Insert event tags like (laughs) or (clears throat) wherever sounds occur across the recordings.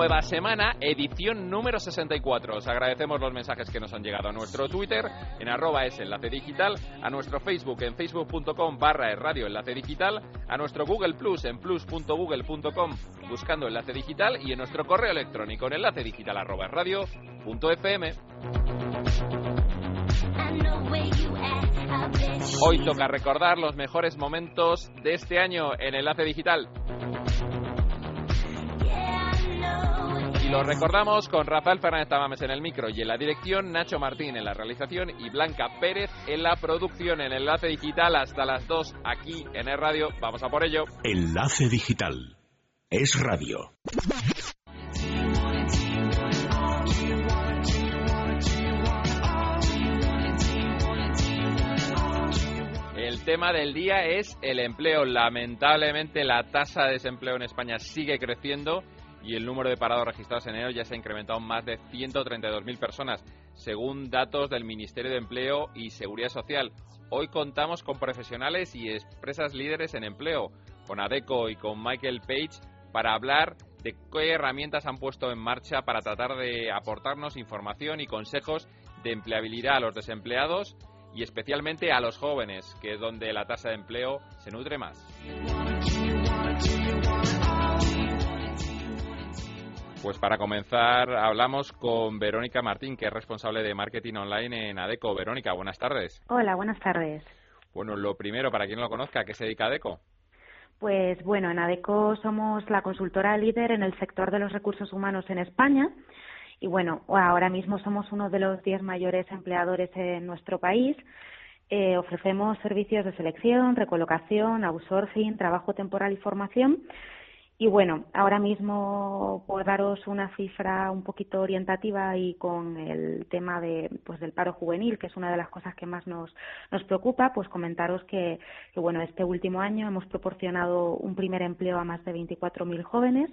Nueva semana, edición número 64. Os agradecemos los mensajes que nos han llegado a nuestro Twitter, en arroba es enlace digital, a nuestro Facebook en facebook.com barra radio enlace digital, a nuestro Google Plus en plus.google.com buscando enlace digital y en nuestro correo electrónico en enlace digital arroba radio punto fm. Hoy toca recordar los mejores momentos de este año en Enlace Digital. Lo recordamos con Rafael Fernández Tamames en el micro y en la dirección, Nacho Martín en la realización y Blanca Pérez en la producción en Enlace Digital hasta las 2 aquí en el radio. Vamos a por ello. Enlace Digital. Es radio. El tema del día es el empleo. Lamentablemente la tasa de desempleo en España sigue creciendo y el número de parados registrados en enero ya se ha incrementado en más de 132.000 personas, según datos del Ministerio de Empleo y Seguridad Social. Hoy contamos con profesionales y empresas líderes en empleo, con ADECO y con Michael Page, para hablar de qué herramientas han puesto en marcha para tratar de aportarnos información y consejos de empleabilidad a los desempleados y especialmente a los jóvenes, que es donde la tasa de empleo se nutre más. Pues para comenzar hablamos con Verónica Martín, que es responsable de marketing online en ADECO. Verónica, buenas tardes. Hola, buenas tardes. Bueno, lo primero, para quien no lo conozca, ¿a qué se dedica ADECO? Pues bueno, en ADECO somos la consultora líder en el sector de los recursos humanos en España. Y bueno, ahora mismo somos uno de los diez mayores empleadores en nuestro país. Eh, ofrecemos servicios de selección, recolocación, outsourcing, trabajo temporal y formación. Y bueno, ahora mismo por daros una cifra un poquito orientativa y con el tema de pues del paro juvenil, que es una de las cosas que más nos nos preocupa, pues comentaros que, que bueno, este último año hemos proporcionado un primer empleo a más de 24.000 jóvenes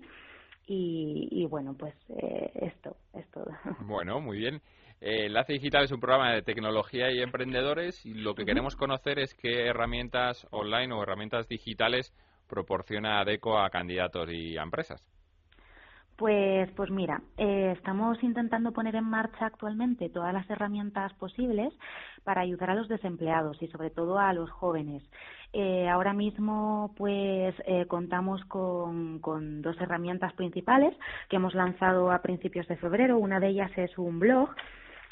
y, y bueno, pues eh, esto es todo. (laughs) Bueno, muy bien. Eh, Enlace Digital es un programa de tecnología y emprendedores y lo que queremos conocer es qué herramientas online o herramientas digitales proporciona ADECO a candidatos y a empresas. Pues, pues mira, eh, estamos intentando poner en marcha actualmente todas las herramientas posibles para ayudar a los desempleados y sobre todo a los jóvenes. Eh, ahora mismo, pues eh, contamos con, con dos herramientas principales que hemos lanzado a principios de febrero. Una de ellas es un blog,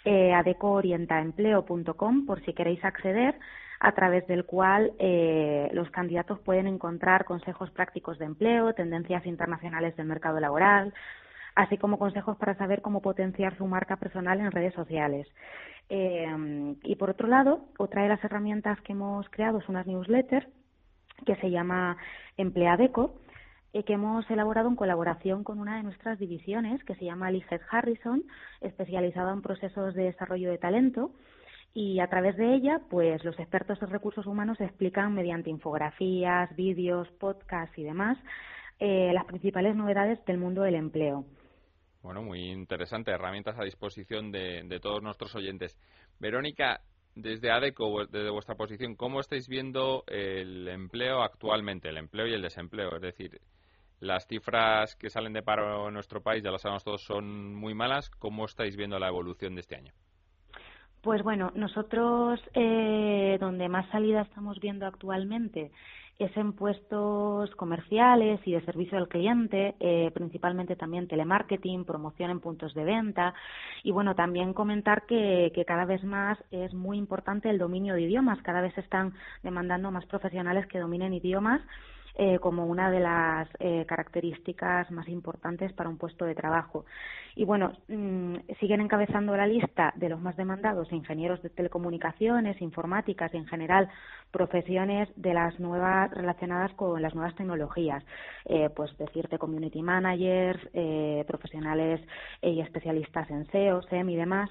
eh, adecoorientaempleo.com, por si queréis acceder a través del cual eh, los candidatos pueden encontrar consejos prácticos de empleo, tendencias internacionales del mercado laboral, así como consejos para saber cómo potenciar su marca personal en redes sociales. Eh, y por otro lado, otra de las herramientas que hemos creado es una newsletter que se llama Empleadeco, eh, que hemos elaborado en colaboración con una de nuestras divisiones que se llama Liget Harrison, especializada en procesos de desarrollo de talento y a través de ella, pues los expertos en recursos humanos explican mediante infografías, vídeos, podcasts y demás eh, las principales novedades del mundo del empleo. Bueno, muy interesante, herramientas a disposición de, de todos nuestros oyentes. Verónica, desde ADECO, desde vuestra posición, ¿cómo estáis viendo el empleo actualmente, el empleo y el desempleo? Es decir, las cifras que salen de paro en nuestro país, ya lo sabemos todos, son muy malas. ¿Cómo estáis viendo la evolución de este año? Pues bueno, nosotros eh, donde más salida estamos viendo actualmente es en puestos comerciales y de servicio al cliente, eh, principalmente también telemarketing, promoción en puntos de venta. Y bueno, también comentar que, que cada vez más es muy importante el dominio de idiomas, cada vez se están demandando más profesionales que dominen idiomas eh, como una de las eh, características más importantes para un puesto de trabajo. Y bueno, mmm, siguen encabezando la lista de los más demandados ingenieros de telecomunicaciones, informáticas y en general profesiones de las nuevas relacionadas con las nuevas tecnologías, eh, pues decirte community managers, eh, profesionales y especialistas en SEO, SEM y demás.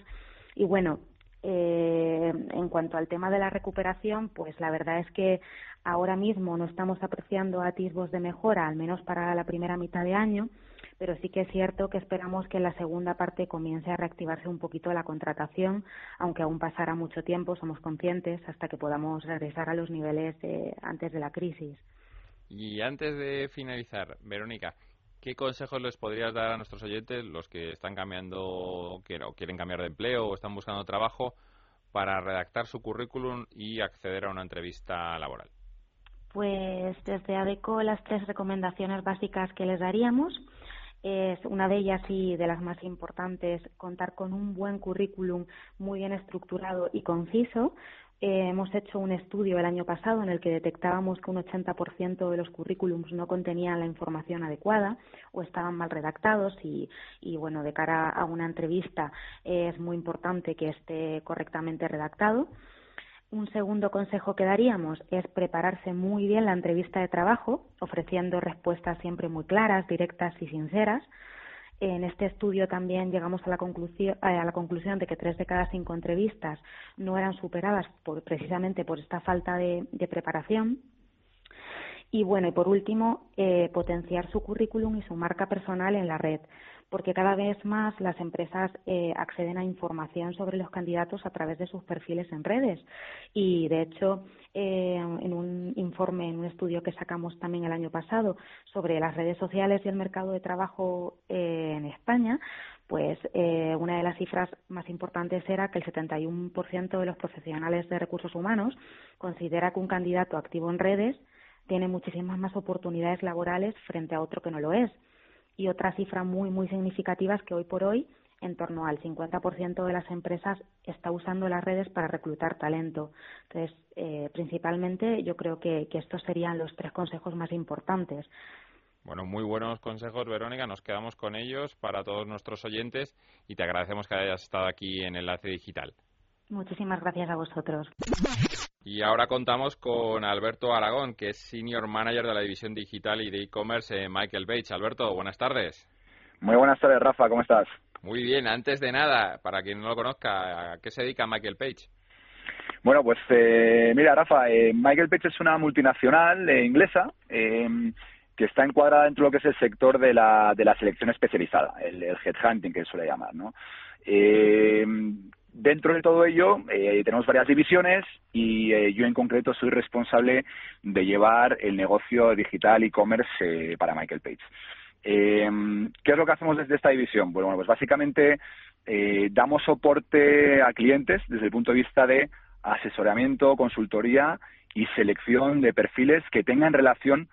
Y bueno, Eh, en cuanto al tema de la recuperación, pues la verdad es que ahora mismo no estamos apreciando atisbos de mejora, al menos para la primera mitad de año, pero sí que es cierto que esperamos que en la segunda parte comience a reactivarse un poquito la contratación, aunque aún pasará mucho tiempo, somos conscientes, hasta que podamos regresar a los niveles de antes de la crisis. Y antes de finalizar, Verónica, ¿qué consejos les podrías dar a nuestros oyentes, los que están cambiando o quieren cambiar de empleo o están buscando trabajo, para redactar su currículum y acceder a una entrevista laboral? Pues desde ADECO las tres recomendaciones básicas que les daríamos es una de ellas y de las más importantes contar con un buen currículum muy bien estructurado y conciso. Eh, hemos hecho un estudio el año pasado en el que detectábamos que un 80% de los currículums no contenían la información adecuada o estaban mal redactados y, y bueno, de cara a una entrevista es muy importante que esté correctamente redactado. Un segundo consejo que daríamos es prepararse muy bien la entrevista de trabajo, ofreciendo respuestas siempre muy claras, directas y sinceras. En este estudio también llegamos a la conclusión, a la conclusión de que tres de cada cinco entrevistas no eran superadas precisamente por esta falta de, preparación. Y bueno, y por último, eh, potenciar su currículum y su marca personal en la red porque cada vez más las empresas eh, acceden a información sobre los candidatos a través de sus perfiles en redes. Y, de hecho, eh, en un informe, en un estudio que sacamos también el año pasado sobre las redes sociales y el mercado de trabajo eh, en España, pues una de las cifras más importantes era que el 71% de los profesionales de recursos humanos considera que un candidato activo en redes tiene muchísimas más oportunidades laborales frente a otro que no lo es y otra cifra muy, muy significativa es que hoy por hoy en torno al 50% de las empresas está usando las redes para reclutar talento. Entonces, eh, principalmente yo creo que, que estos serían los tres consejos más importantes. Bueno, muy buenos consejos, Verónica. Nos quedamos con ellos para todos nuestros oyentes y te agradecemos que hayas estado aquí en Enlace Digital. Muchísimas gracias a vosotros. Y ahora contamos con Alberto Aragón, que es Senior Manager de la División Digital y de E-Commerce en Michael Page. Alberto, buenas tardes. Muy buenas tardes, Rafa. ¿Cómo estás? Muy bien. Antes de nada, para quien no lo conozca, ¿a qué se dedica Michael Page? Bueno, pues eh, mira, Rafa, eh, Michael Page es una multinacional eh, inglesa que está encuadrada dentro de lo que es el sector de la, de la selección especializada, el, el headhunting que suele llamar, ¿no? Dentro de todo ello eh, tenemos varias divisiones y eh, yo en concreto soy responsable de llevar el negocio digital e-commerce eh, para Michael Page. ¿Qué es lo que hacemos desde esta división? Bueno, pues básicamente damos soporte a clientes desde el punto de vista de asesoramiento, consultoría y selección de perfiles que tengan relación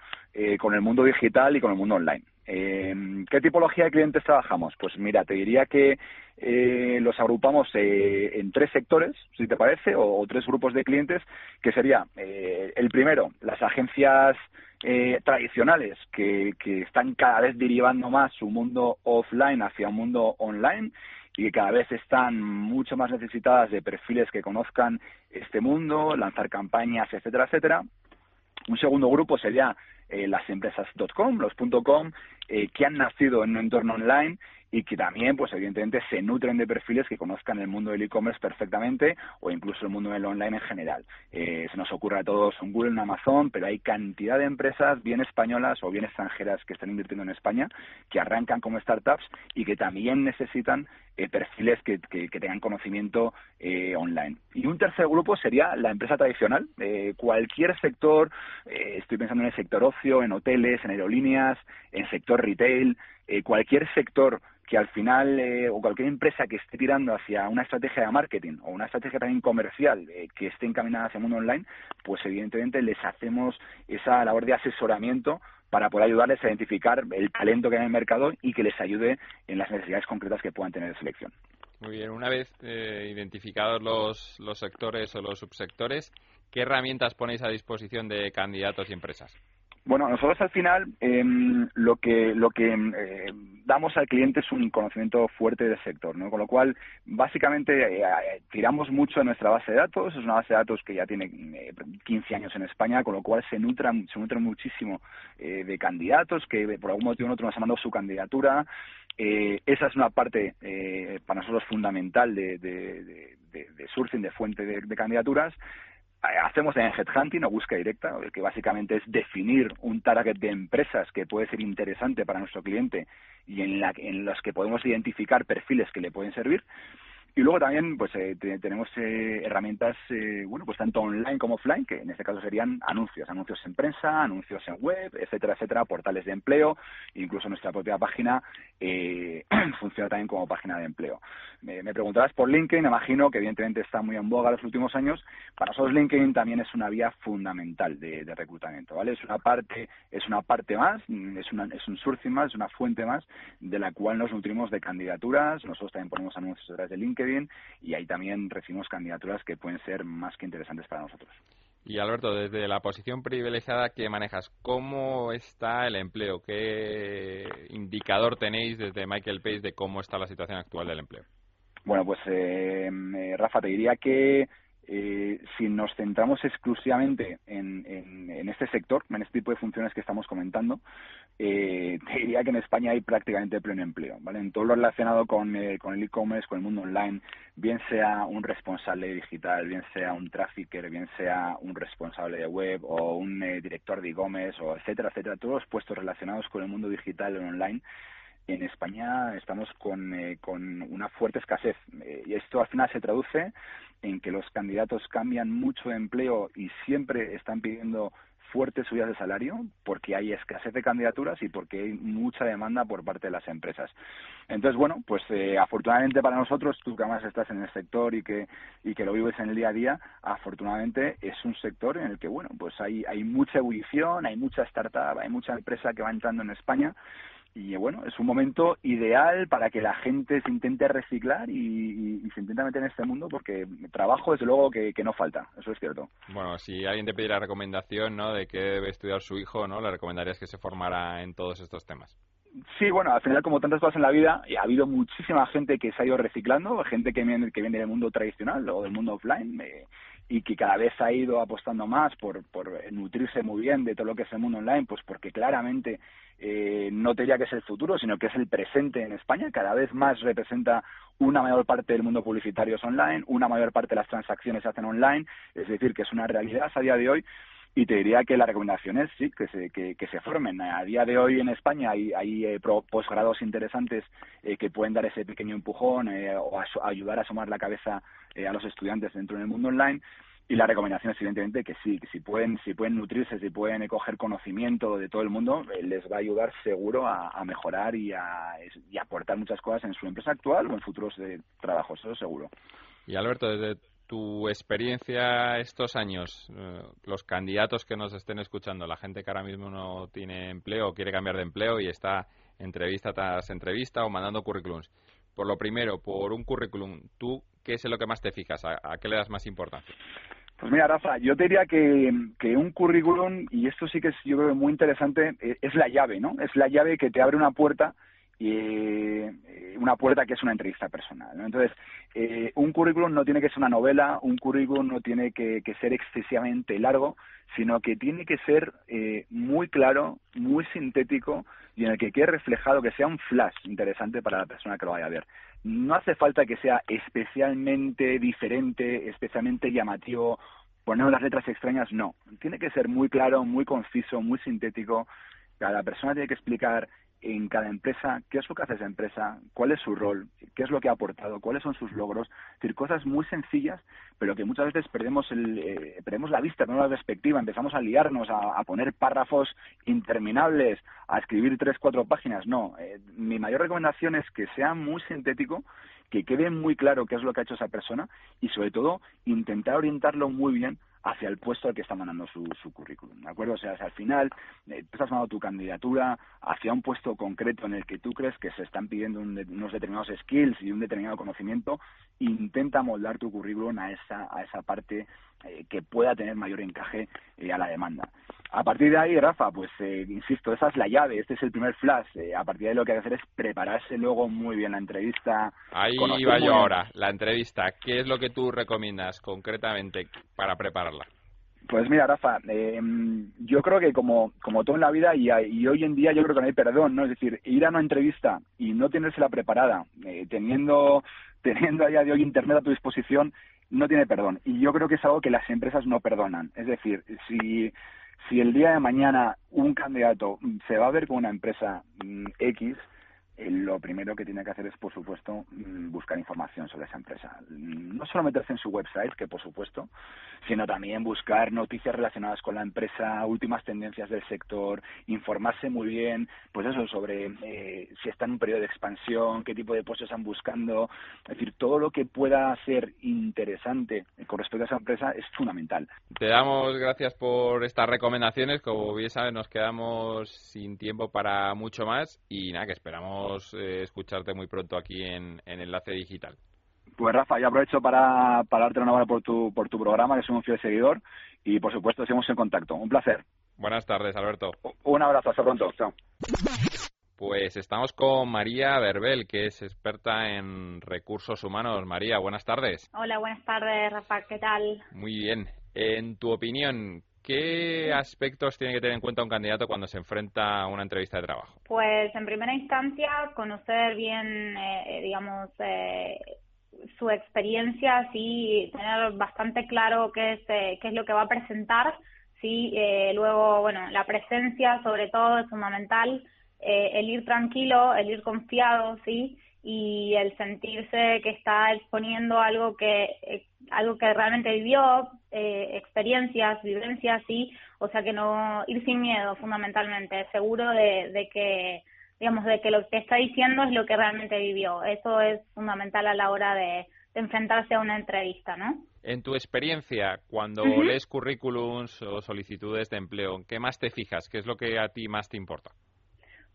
con el mundo digital y con el mundo online. ¿Qué tipología de clientes trabajamos? Pues mira, te diría que eh, los agrupamos eh, en tres sectores, si te parece, o, tres grupos de clientes, que sería eh, el primero, las agencias tradicionales que, que están cada vez derivando más su mundo offline hacia un mundo online y que cada vez están mucho más necesitadas de perfiles que conozcan este mundo, lanzar campañas, etcétera, etcétera. Un segundo grupo sería las empresas .com, los .com, que han nacido en un entorno online y que también, pues evidentemente, se nutren de perfiles que conozcan el mundo del e-commerce perfectamente o incluso el mundo del online en general. Eh, se nos ocurre a todos un Google, un Amazon, pero hay cantidad de empresas, bien españolas o bien extranjeras, que están invirtiendo en España, que arrancan como startups y que también necesitan eh, perfiles que, que, tengan conocimiento eh, online. Y un tercer grupo sería la empresa tradicional. cualquier sector, estoy pensando en el sector ocio, en hoteles, en aerolíneas, en sector retail, cualquier sector que al final, eh, o cualquier empresa que esté tirando hacia una estrategia de marketing o una estrategia también comercial eh, que esté encaminada hacia el mundo online, pues evidentemente les hacemos esa labor de asesoramiento para poder ayudarles a identificar el talento que hay en el mercado y que les ayude en las necesidades concretas que puedan tener de selección. Muy bien, una vez eh, identificados los, los sectores o los subsectores, ¿qué herramientas ponéis a disposición de candidatos y empresas? Bueno, nosotros al final em, lo que lo que eh, damos al cliente es un conocimiento fuerte del sector, ¿no? Con lo cual, básicamente eh, eh, tiramos mucho de nuestra base de datos. Es una base de datos que ya tiene 15 años en España, con lo cual se nutran se nutren muchísimo de candidatos que por algún motivo u otro nos han mandado su candidatura. esa es una parte para nosotros fundamental de, de de, sourcing, de fuente de, candidaturas. Eh, hacemos en headhunting o búsqueda directa, que básicamente es definir un target de empresas que puede ser interesante para nuestro cliente y en, la, en los que podemos identificar perfiles que le pueden servir. Y luego también pues eh, tenemos eh, herramientas, eh, bueno, pues tanto online como offline, que en este caso serían anuncios, anuncios en prensa, anuncios en web, etcétera, etcétera, portales de empleo, incluso nuestra propia página eh, (clears throat) funciona también como página de empleo. Me, me preguntarás por LinkedIn, imagino que evidentemente está muy en boga los últimos años. Para nosotros LinkedIn también es una vía fundamental de, de reclutamiento, ¿vale? Es una parte, es una parte más, es, una, es un sourcing más, es una fuente más de la cual nos nutrimos de candidaturas. Nosotros también ponemos anuncios de LinkedIn y ahí también recibimos candidaturas que pueden ser más que interesantes para nosotros. Y Alberto, desde la posición privilegiada que manejas, ¿cómo está el empleo? ¿Qué indicador tenéis desde Michael Pace de cómo está la situación actual del empleo? Bueno, pues eh, eh Rafa, te diría que eh, si nos centramos exclusivamente en, en, este sector, en este tipo de funciones que estamos comentando, eh, te diría que en España hay prácticamente pleno empleo, ¿vale? En todo lo relacionado con, eh, con el e-commerce, con el mundo online, bien sea un responsable digital, bien sea un trafficker, bien sea un responsable de web o un eh, director de e-commerce, o etcétera, etcétera, todos los puestos relacionados con el mundo digital o online, en España estamos con, eh, con una fuerte escasez. Eh, y esto al final se traduce en que los candidatos cambian mucho de empleo y siempre están pidiendo fuertes subidas de salario porque hay escasez de candidaturas y porque hay mucha demanda por parte de las empresas. Entonces, bueno, pues eh, afortunadamente para nosotros, tú que además estás en el sector y que, y que lo vives en el día a día, afortunadamente es un sector en el que, bueno, pues hay, hay mucha ebullición, hay mucha startup, hay mucha empresa que va entrando en España y bueno, es un momento ideal para que la gente se intente reciclar y, se intente meter en este mundo porque trabajo desde luego que, no falta, eso es cierto. Bueno, si alguien te pidiera recomendación ¿no? de qué debe estudiar su hijo, ¿no? le recomendarías que se formara en todos estos temas. Sí, bueno, al final como tantas cosas en la vida, ha habido muchísima gente que se ha ido reciclando, gente que viene, que viene del mundo tradicional o del mundo offline, eh, y que cada vez ha ido apostando más por, por nutrirse muy bien de todo lo que es el mundo online, pues porque claramente eh, no diría que es el futuro, sino que es el presente en España. Cada vez más representa una mayor parte del mundo publicitario es online, una mayor parte de las transacciones se hacen online, es decir, que es una realidad a día de hoy. Y te diría que la recomendación es sí, que se, que, se formen. A día de hoy en España hay, hay eh, posgrados interesantes eh, que pueden dar ese pequeño empujón eh, o ayudar a asomar la cabeza a los estudiantes dentro del mundo online y la recomendación es evidentemente que sí, que si pueden, si pueden nutrirse, si pueden coger conocimiento de todo el mundo, eh, les va a ayudar seguro a, mejorar y a, y aportar muchas cosas en su empresa actual o en futuros de trabajo, eso seguro. Y Alberto, desde tu experiencia estos años, eh, los candidatos que nos estén escuchando, la gente que ahora mismo no tiene empleo o quiere cambiar de empleo y está entrevista tras entrevista o mandando currículums. Por lo primero, por un currículum, ¿tú qué es lo que más te fijas? a qué le das más importancia? Pues mira, Rafa, yo te diría que, que un currículum, y esto sí que es yo creo muy interesante, eh, es la llave, ¿no? Es la llave que te abre una puerta y eh, una puerta que es una entrevista personal. ¿no? Entonces, eh, un currículum no tiene que ser una novela, un currículum no tiene que, que ser excesivamente largo, sino que tiene que ser eh, muy claro, muy sintético y en el que quede reflejado, que sea un flash interesante para la persona que lo vaya a ver. No hace falta que sea especialmente diferente, especialmente llamativo, poner las letras extrañas, no. Tiene que ser muy claro, muy conciso, muy sintético. Cada persona tiene que explicar en cada empresa, qué es lo que hace esa empresa, cuál es su rol, qué es lo que ha aportado, cuáles son sus logros, es decir, cosas muy sencillas, pero que muchas veces perdemos el, eh, perdemos la vista, no la perspectiva, empezamos a liarnos, a, poner párrafos interminables, a escribir tres, cuatro páginas, no, eh, mi mayor recomendación es que sea muy sintético, que quede muy claro qué es lo que ha hecho esa persona y sobre todo intentar orientarlo muy bien hacia el puesto al que está mandando su, currículum, ¿de acuerdo? O sea, al final eh, tú estás mandando tu candidatura hacia un puesto concreto en el que tú crees que se están pidiendo unos determinados skills y un determinado conocimiento, intenta moldar tu currículum a esa, a esa parte eh, que pueda tener mayor encaje eh, a la demanda. A partir de ahí, Rafa, pues eh, insisto, esa es la llave, este es el primer flash. a partir de ahí lo que hay que hacer es prepararse luego muy bien la entrevista. Ahí iba yo ahora, la entrevista. ¿Qué es lo que tú recomiendas concretamente para prepararla? Pues mira, Rafa, yo creo que como, como todo en la vida y, y, hoy en día yo creo que no hay perdón, ¿no? Es decir, ir a una entrevista y no tenérsela preparada, teniendo (laughs) teniendo a día de hoy Internet a tu disposición, no tiene perdón. Y yo creo que es algo que las empresas no perdonan. Es decir, si, si el día de mañana un candidato se va a ver con una empresa mm, X, lo primero que tiene que hacer es, por supuesto, mm, buscar información sobre esa empresa. Mm, no solo meterse en su website, que por supuesto, sino también buscar noticias relacionadas con la empresa, últimas tendencias del sector, informarse muy bien, pues eso, sobre eh, si está en un periodo de expansión, qué tipo de puestos están buscando. Es decir, todo lo que pueda ser interesante con respecto a esa empresa es fundamental. Te damos gracias por estas recomendaciones. Como bien sabes, nos quedamos sin tiempo para mucho más y nada, que esperamos eh, escucharte muy pronto aquí en, Enlace Digital. Pues Rafa, ya aprovecho para, para darte una por tu, por tu programa, que soy un fiel seguidor, y por supuesto seguimos en contacto. Un placer. Buenas tardes, Alberto. Un abrazo, hasta pronto. Chao. Pues estamos con María Verbel, que es experta en recursos humanos. María, buenas tardes. Hola, buenas tardes, Rafa, ¿qué tal? Muy bien. En tu opinión, ¿Qué aspectos tiene que tener en cuenta un candidato cuando se enfrenta a una entrevista de trabajo? Pues en primera instancia conocer bien, eh, digamos, eh, su experiencia, sí, tener bastante claro qué es, eh, qué es lo que va a presentar, sí, luego, bueno, la presencia sobre todo es fundamental, el ir tranquilo, el ir confiado, sí, y el sentirse que está exponiendo algo que algo que realmente vivió, eh, experiencias, vivencias, sí, o sea que no ir sin miedo, fundamentalmente, seguro de, que, digamos, de que lo que está diciendo es lo que realmente vivió. Eso es fundamental a la hora de, enfrentarse a una entrevista, ¿no? En tu experiencia, cuando lees currículums o solicitudes de empleo, ¿qué más te fijas? ¿Qué es lo que a ti más te importa?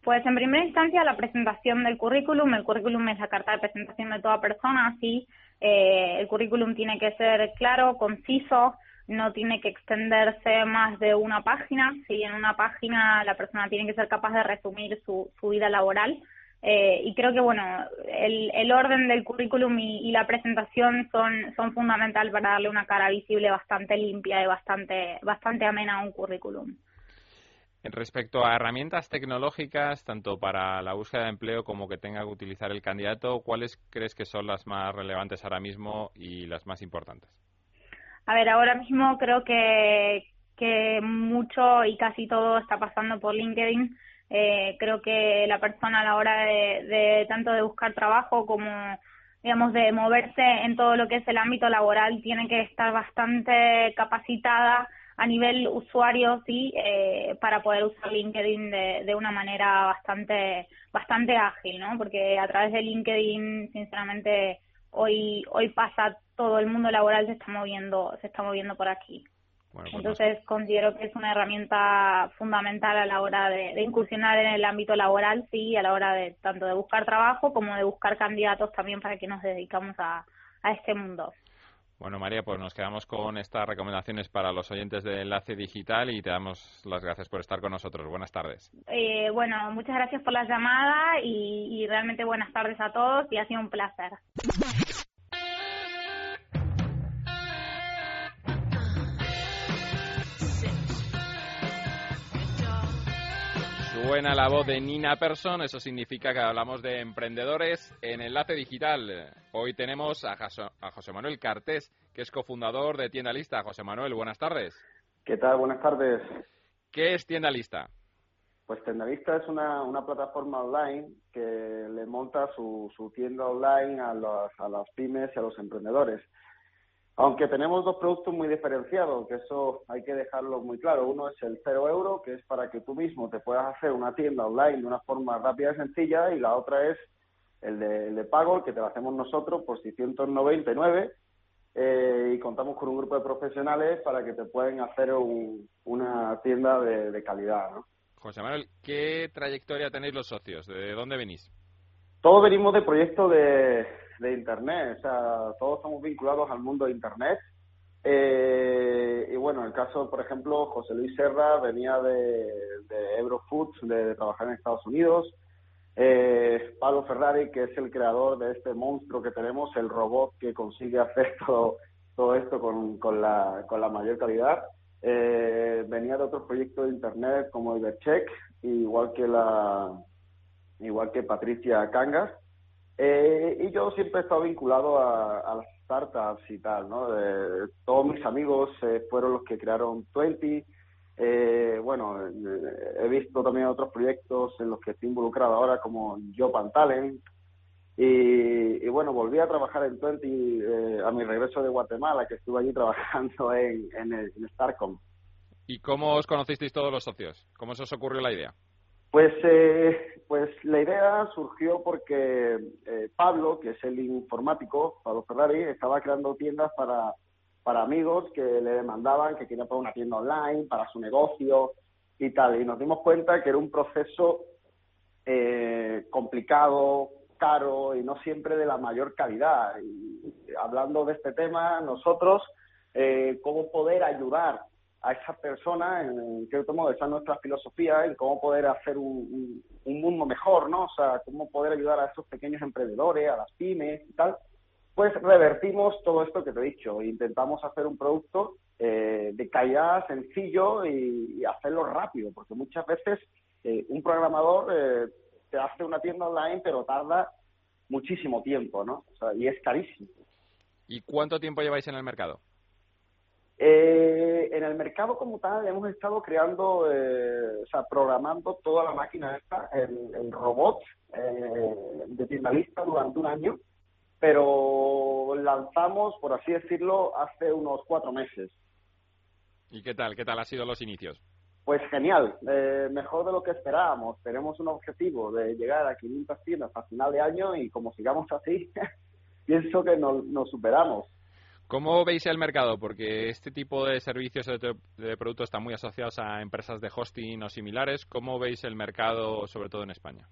Pues en primera instancia la presentación del currículum. El currículum es la carta de presentación de toda persona, sí. Eh, el currículum tiene que ser claro, conciso, no tiene que extenderse más de una página. Si en una página la persona tiene que ser capaz de resumir su, su vida laboral. Eh, y creo que bueno, el, el orden del currículum y, y, la presentación son, son fundamental para darle una cara visible bastante limpia y bastante, bastante amena a un currículum. Respecto a herramientas tecnológicas, tanto para la búsqueda de empleo como que tenga que utilizar el candidato, ¿cuáles crees que son las más relevantes ahora mismo y las más importantes? A ver, ahora mismo creo que, que mucho y casi todo está pasando por LinkedIn. Eh, creo que la persona a la hora de, de tanto de buscar trabajo como digamos, de moverse en todo lo que es el ámbito laboral, tiene que estar bastante capacitada a nivel usuario, sí, eh, para poder usar LinkedIn de, de una manera bastante, bastante ágil, ¿no? Porque a través de LinkedIn, sinceramente, hoy, hoy pasa todo el mundo laboral se está moviendo, se está moviendo por aquí. Pues Entonces considero que es una herramienta fundamental a la hora de, de, incursionar en el ámbito laboral, sí, a la hora de tanto de buscar trabajo como de buscar candidatos también para que nos dedicamos a, a este mundo. Bueno, María, pues nos quedamos con estas recomendaciones para los oyentes de Enlace Digital y te damos las gracias por estar con nosotros. Buenas tardes. Eh, bueno, muchas gracias por la llamada y, y realmente buenas tardes a todos y ha sido un placer. Buena la voz de Nina Persson, eso significa que hablamos de emprendedores en Enlace Digital. Hoy tenemos a, José Manuel Cartés, que es cofundador de Tienda Lista. José Manuel, buenas tardes. ¿Qué tal? Buenas tardes. ¿Qué es Tienda Lista? Pues Tienda Lista es una, una plataforma online que le monta su, su tienda online a, a las pymes y a los emprendedores. Aunque tenemos dos productos muy diferenciados, que eso hay que dejarlo muy claro. Uno es el cero euro, que es para que tú mismo te puedas hacer una tienda online de una forma rápida y sencilla, y la otra es el de, pago, que te lo hacemos nosotros por 699, eh, y contamos con un grupo de profesionales para que te puedan hacer una tienda de, calidad. ¿no? José Manuel, ¿qué trayectoria tenéis los socios? ¿De dónde venís? Todos venimos de proyectos de, de Internet, o sea, todos estamos vinculados al mundo de Internet. Eh, y bueno, en el caso, por ejemplo, José Luis Serra venía de, de Eurofoods, de, trabajar en Estados Unidos. Eh, Pablo Ferrari, que es el creador de este monstruo que tenemos, el robot que consigue hacer (laughs) todo, todo esto con, con, la, con la mayor calidad. Eh, venía de otros proyectos de Internet como Ibercheck, igual que la igual que Patricia Cangas. Eh, y yo siempre he estado vinculado a, las startups y tal, ¿no? todos mis amigos eh, fueron los que crearon Twenty. Eh, bueno, he visto también otros proyectos en los que estoy involucrado ahora, como Job Talent. Y, bueno, volví a trabajar en Twenty a mi regreso de Guatemala, que estuve allí (laughs) trabajando en, en, en Starcom. ¿Y cómo os conocisteis todos los socios? ¿Cómo se os ocurrió la idea? Pues, eh, pues la idea surgió porque eh, Pablo, que es el informático, Pablo Ferrari, estaba creando tiendas para, para amigos que le demandaban que querían poner una tienda online para su negocio y tal. Y nos dimos cuenta que era un proceso eh, complicado, caro y no siempre de la mayor calidad. Y hablando de este tema, nosotros, cómo poder ayudar a esas personas, en qué modo, esa es nuestra filosofía, en cómo poder hacer un, mundo mejor, ¿no? O sea, cómo poder ayudar a esos pequeños emprendedores, a las pymes y tal. Pues revertimos todo esto que te he dicho. Intentamos hacer un producto eh, de calidad, sencillo y, hacerlo rápido, porque muchas veces eh, un programador eh, te hace una tienda online, pero tarda muchísimo tiempo, ¿no? O sea, y es carísimo. ¿Y cuánto tiempo lleváis en el mercado? Eh, en el mercado como tal hemos estado creando, eh, o sea, programando toda la máquina esta, el, robot eh, de tiendalista durante un año, pero lanzamos, por así decirlo, hace unos cuatro meses. ¿Y qué tal? ¿Qué tal han sido los inicios? Pues genial, eh, mejor de lo que esperábamos. Tenemos un objetivo de llegar a 500 tiendas a final de año y como sigamos así, (laughs) pienso que nos superamos. ¿Cómo veis el mercado? Porque este tipo de servicios de, productos están muy asociados a empresas de hosting o similares. ¿Cómo veis el mercado, sobre todo en España?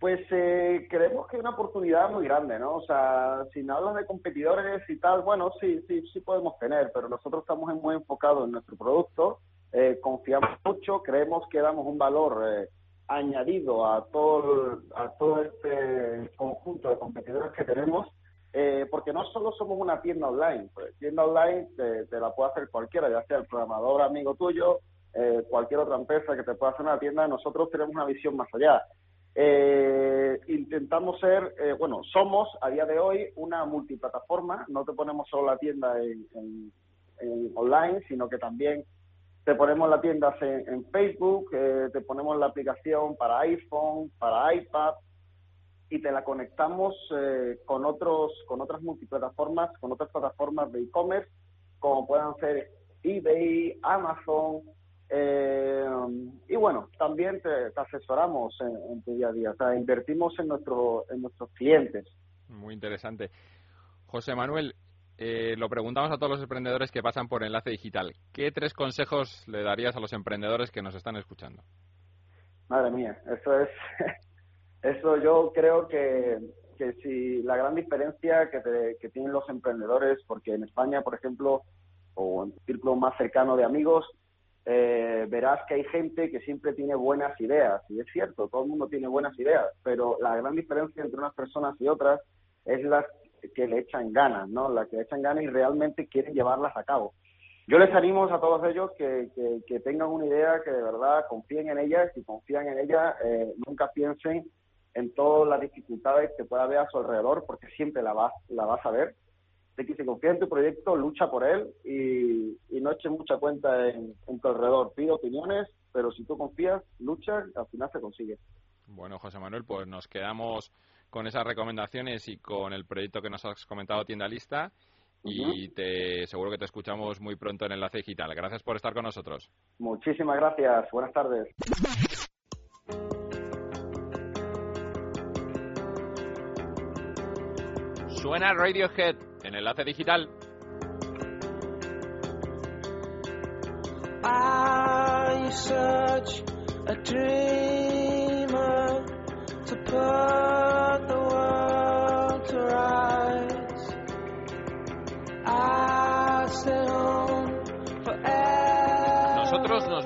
Pues eh, creemos que hay una oportunidad muy grande, ¿no? O sea, si no hablas de competidores y tal, bueno, sí, sí, sí podemos tener, pero nosotros estamos muy enfocados en nuestro producto, eh, confiamos mucho, creemos que damos un valor eh, añadido a todo, a todo este conjunto de competidores que tenemos eh, porque no solo somos una tienda online, pues tienda online te, la puede hacer cualquiera, ya sea el programador amigo tuyo, eh, cualquier otra empresa que te pueda hacer una tienda, nosotros tenemos una visión más allá. Eh, intentamos ser, bueno, somos a día de hoy una multiplataforma, no te ponemos solo la tienda en, online, sino que también te ponemos la tienda en, en Facebook, te ponemos la aplicación para iPhone, para iPad, y te la conectamos eh, con otros con otras multiplataformas, con otras plataformas de e-commerce, como puedan ser eBay, Amazon, eh, y bueno, también te, asesoramos en, tu día a día, o sea, invertimos en, nuestro, en nuestros clientes. Muy interesante. José Manuel, eh, lo preguntamos a todos los emprendedores que pasan por Enlace Digital. ¿Qué tres consejos le darías a los emprendedores que nos están escuchando? Madre mía, eso es (laughs) Eso yo creo que, que si la gran diferencia que, que tienen los emprendedores, porque en España, por ejemplo, o en tu círculo más cercano de amigos, eh, verás que hay gente que siempre tiene buenas ideas. Y es cierto, todo el mundo tiene buenas ideas, pero la gran diferencia entre unas personas y otras es las que le echan ganas, ¿no? Las que le echan ganas y realmente quieren llevarlas a cabo. Yo les animo a todos ellos que, que, tengan una idea, que de verdad confíen en ella, si confían en ella, eh, nunca piensen en todas las dificultades que pueda haber a su alrededor, porque siempre la vas, la vas a ver. De que si confía en tu proyecto, lucha por él y, no eches mucha cuenta en, tu alrededor. Pide opiniones, pero si tú confías, lucha, al final se consigue. Bueno, José Manuel, pues nos quedamos con esas recomendaciones y con el proyecto que nos has comentado, Tienda Lista. Y te, seguro que te escuchamos muy pronto en Enlace Digital. Gracias por estar con nosotros. Muchísimas gracias. Buenas tardes. Suena Radiohead en Enlace Digital.